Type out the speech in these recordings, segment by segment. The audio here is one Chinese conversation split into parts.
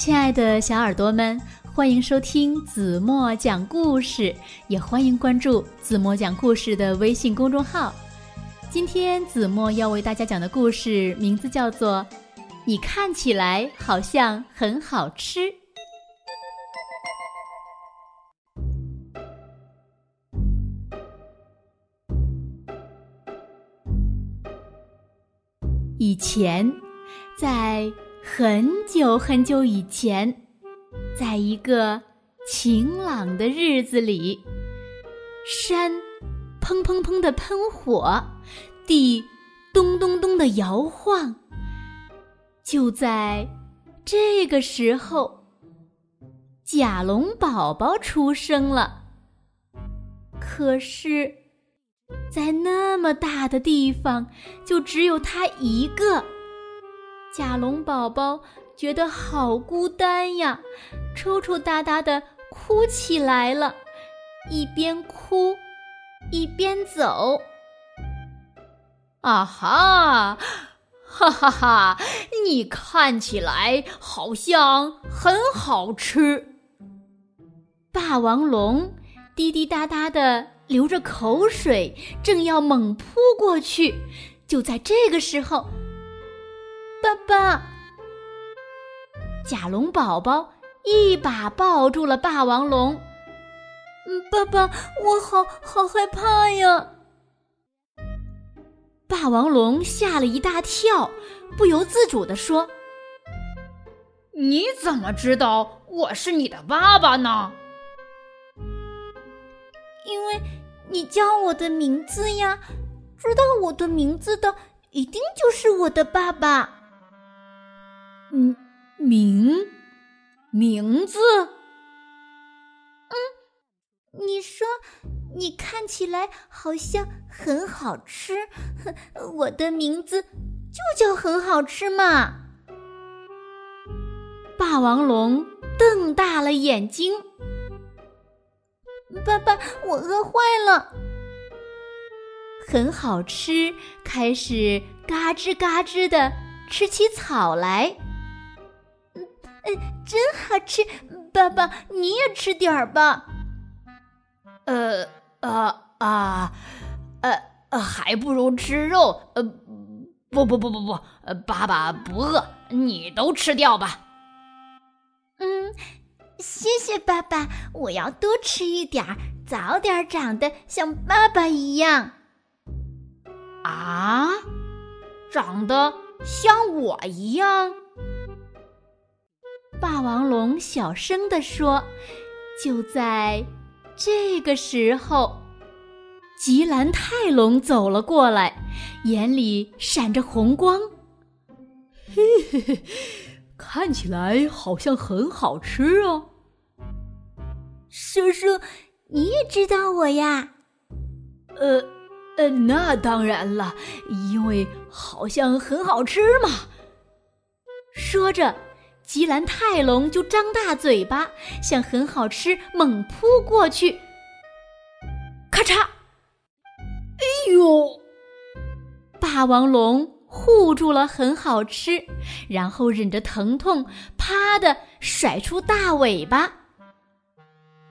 亲爱的小耳朵们，欢迎收听子墨讲故事，也欢迎关注子墨讲故事的微信公众号。今天子墨要为大家讲的故事名字叫做《你看起来好像很好吃》。以前，在很久很久以前，在一个晴朗的日子里，山砰砰砰的喷火，地咚咚咚的摇晃。就在这个时候，甲龙宝宝出生了。可是。在那么大的地方，就只有他一个。甲龙宝宝觉得好孤单呀，抽抽搭搭的哭起来了，一边哭一边走。啊哈，哈哈哈！你看起来好像很好吃。霸王龙滴滴答答的。流着口水，正要猛扑过去，就在这个时候，爸爸，甲龙宝宝一把抱住了霸王龙。嗯，爸爸，我好好害怕呀！霸王龙吓了一大跳，不由自主地说：“你怎么知道我是你的爸爸呢？”因为。你叫我的名字呀！知道我的名字的，一定就是我的爸爸。嗯，名名字？嗯，你说你看起来好像很好吃，我的名字就叫很好吃嘛！霸王龙瞪大了眼睛。爸爸，我饿坏了。很好吃，开始嘎吱嘎吱的吃起草来。真好吃。爸爸，你也吃点儿吧。呃啊啊，呃，还不如吃肉。呃，不不不不不，爸爸不饿，你都吃掉吧。嗯。谢谢爸爸，我要多吃一点儿，早点长得像爸爸一样。啊，长得像我一样？霸王龙小声地说。就在这个时候，吉兰泰龙走了过来，眼里闪着红光。嘿嘿嘿，看起来好像很好吃哦。叔叔，你也知道我呀？呃，呃，那当然了，因为好像很好吃嘛。说着，吉兰泰龙就张大嘴巴，向很好吃猛扑过去。咔嚓！哎呦！霸王龙护住了很好吃，然后忍着疼痛，啪的甩出大尾巴。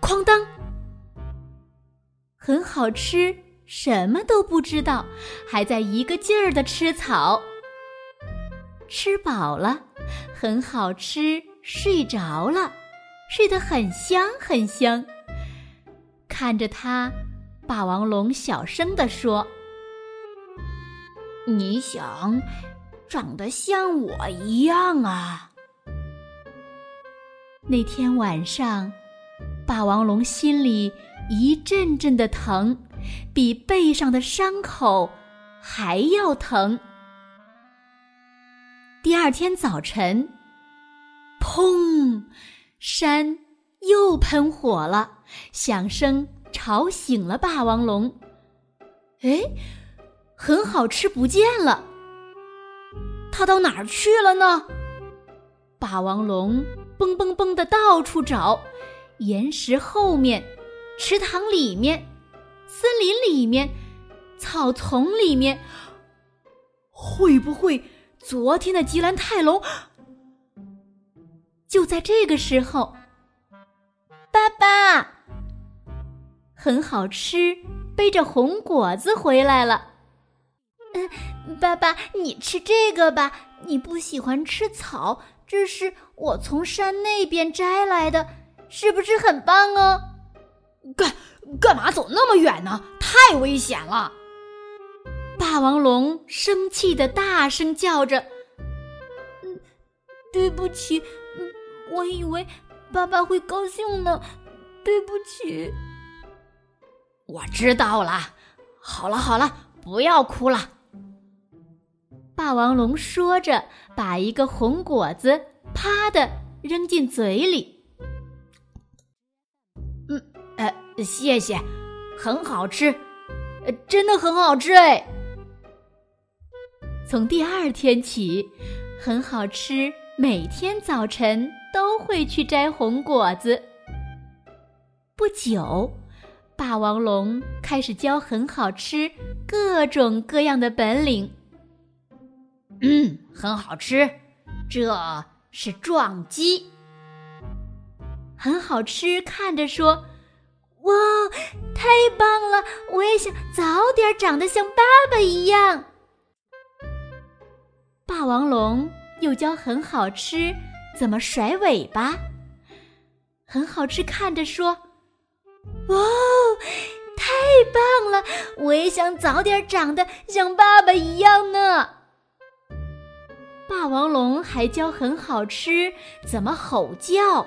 哐当，很好吃，什么都不知道，还在一个劲儿的吃草。吃饱了，很好吃，睡着了，睡得很香很香。看着他，霸王龙小声地说：“你想长得像我一样啊？”那天晚上。霸王龙心里一阵阵的疼，比背上的伤口还要疼。第二天早晨，砰！山又喷火了，响声吵醒了霸王龙。哎，很好吃不见了，它到哪儿去了呢？霸王龙蹦蹦蹦的到处找。岩石后面，池塘里面，森林里面，草丛里面，会不会昨天的吉兰泰龙？就在这个时候，爸爸，很好吃，背着红果子回来了。嗯，爸爸，你吃这个吧。你不喜欢吃草，这是我从山那边摘来的，是不是很棒哦？干干嘛走那么远呢？太危险了！霸王龙生气的大声叫着：“嗯，对不起，嗯，我以为爸爸会高兴呢，对不起。”我知道了，好了好了，不要哭了。霸王龙说着，把一个红果子啪的扔进嘴里。嗯，呃，谢谢，很好吃，呃真的很好吃哎。从第二天起，很好吃，每天早晨都会去摘红果子。不久，霸王龙开始教很好吃各种各样的本领。嗯，很好吃，这是撞击，很好吃。看着说：“哇，太棒了！我也想早点长得像爸爸一样。”霸王龙又教很好吃怎么甩尾巴，很好吃。看着说：“哇，太棒了！我也想早点长得像爸爸一样呢。”霸王龙还教很好吃怎么吼叫，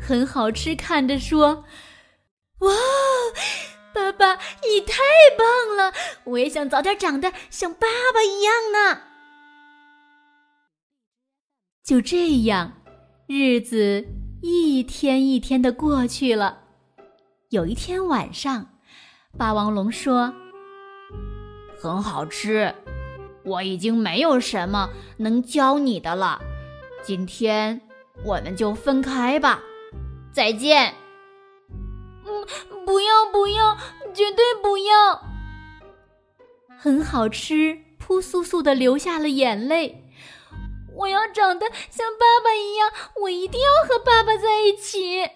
很好吃。看着说：“哇，爸爸你太棒了！我也想早点长得像爸爸一样呢。”就这样，日子一天一天的过去了。有一天晚上，霸王龙说：“很好吃。”我已经没有什么能教你的了，今天我们就分开吧，再见。嗯，不要不要，绝对不要。很好吃，扑簌簌的流下了眼泪。我要长得像爸爸一样，我一定要和爸爸在一起。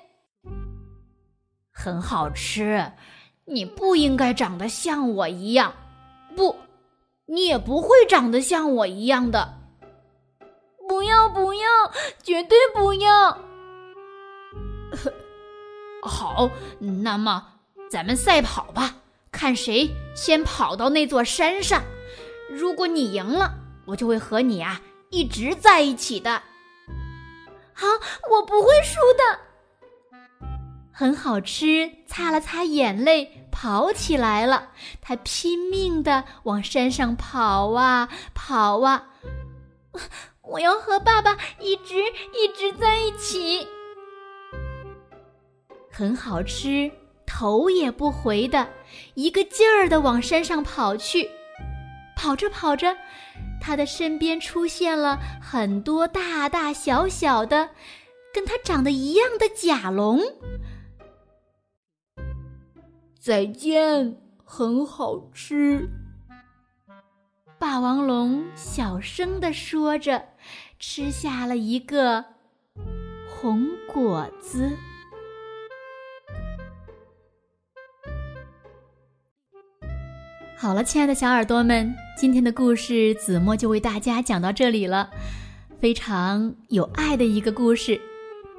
很好吃，你不应该长得像我一样，不。你也不会长得像我一样的，不要不要，绝对不要！好，那么咱们赛跑吧，看谁先跑到那座山上。如果你赢了，我就会和你啊一直在一起的。好，我不会输的。很好吃，擦了擦眼泪，跑起来了。他拼命的往山上跑啊跑啊，我要和爸爸一直一直在一起。很好吃，头也不回的，一个劲儿的往山上跑去。跑着跑着，他的身边出现了很多大大小小的，跟他长得一样的甲龙。再见，很好吃。霸王龙小声的说着，吃下了一个红果子。好了，亲爱的小耳朵们，今天的故事子墨就为大家讲到这里了，非常有爱的一个故事。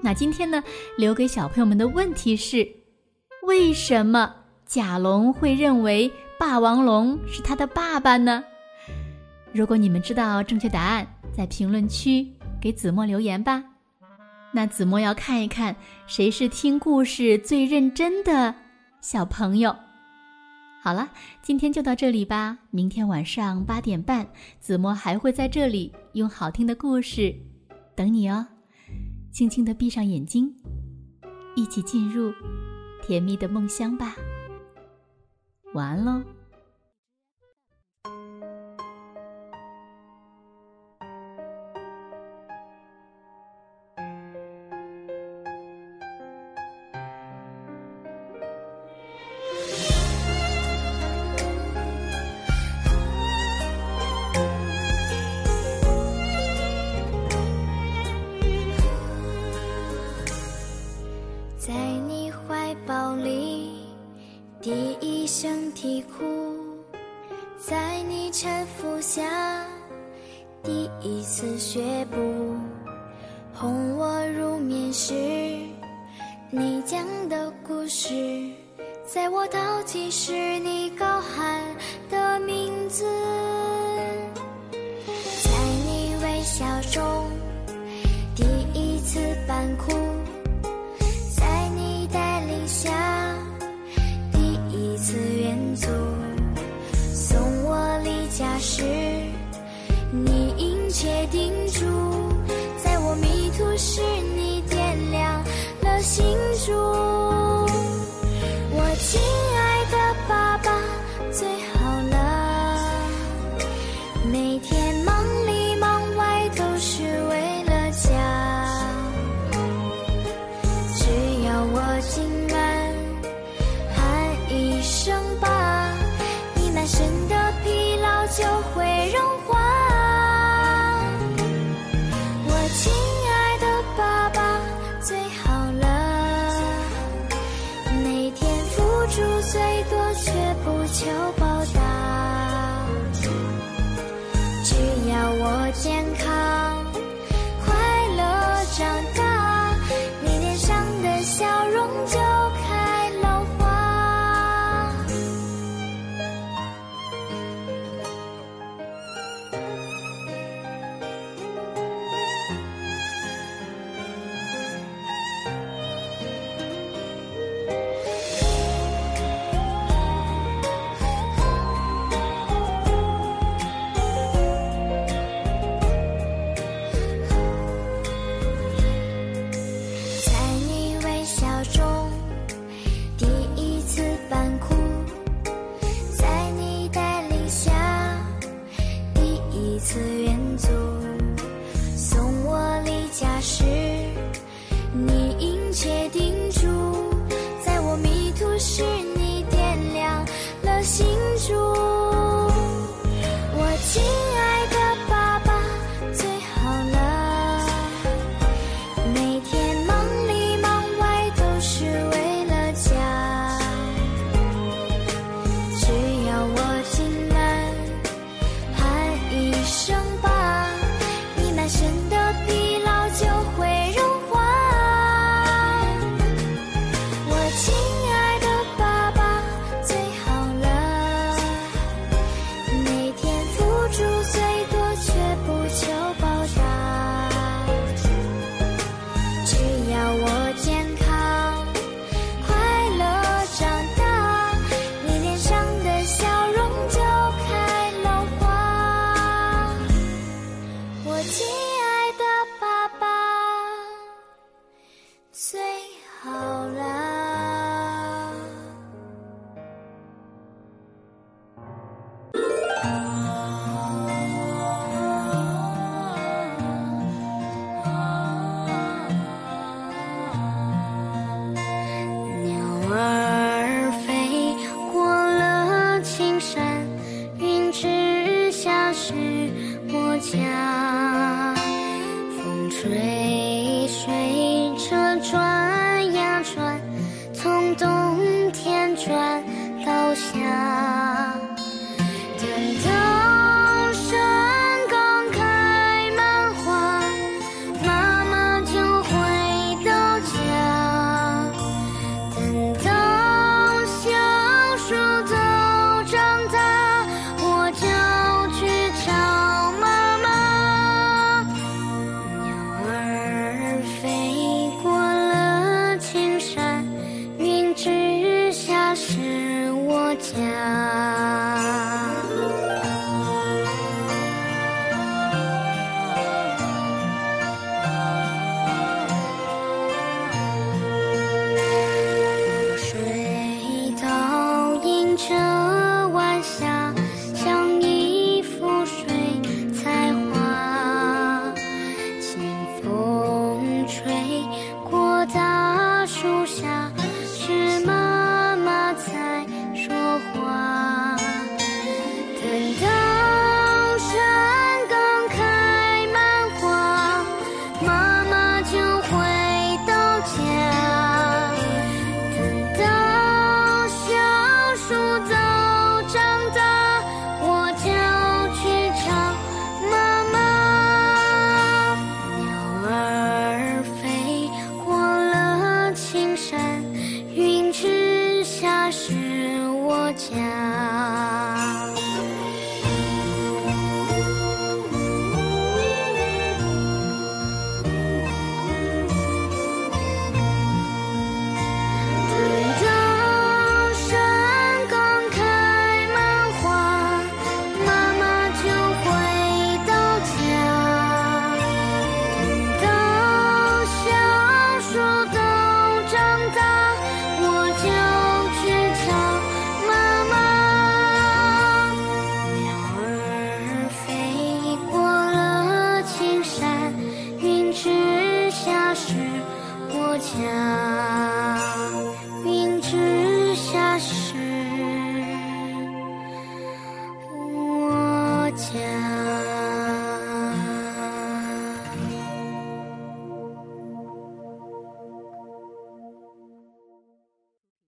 那今天呢，留给小朋友们的问题是：为什么？甲龙会认为霸王龙是他的爸爸呢？如果你们知道正确答案，在评论区给子墨留言吧。那子墨要看一看谁是听故事最认真的小朋友。好了，今天就到这里吧。明天晚上八点半，子墨还会在这里用好听的故事等你哦。轻轻的闭上眼睛，一起进入甜蜜的梦乡吧。晚安喽。沉浮下，第一次学步哄我入眠时，你讲的故事，在我淘气时你高喊的名字，在你微笑中第一次扮哭，在你带领下。确定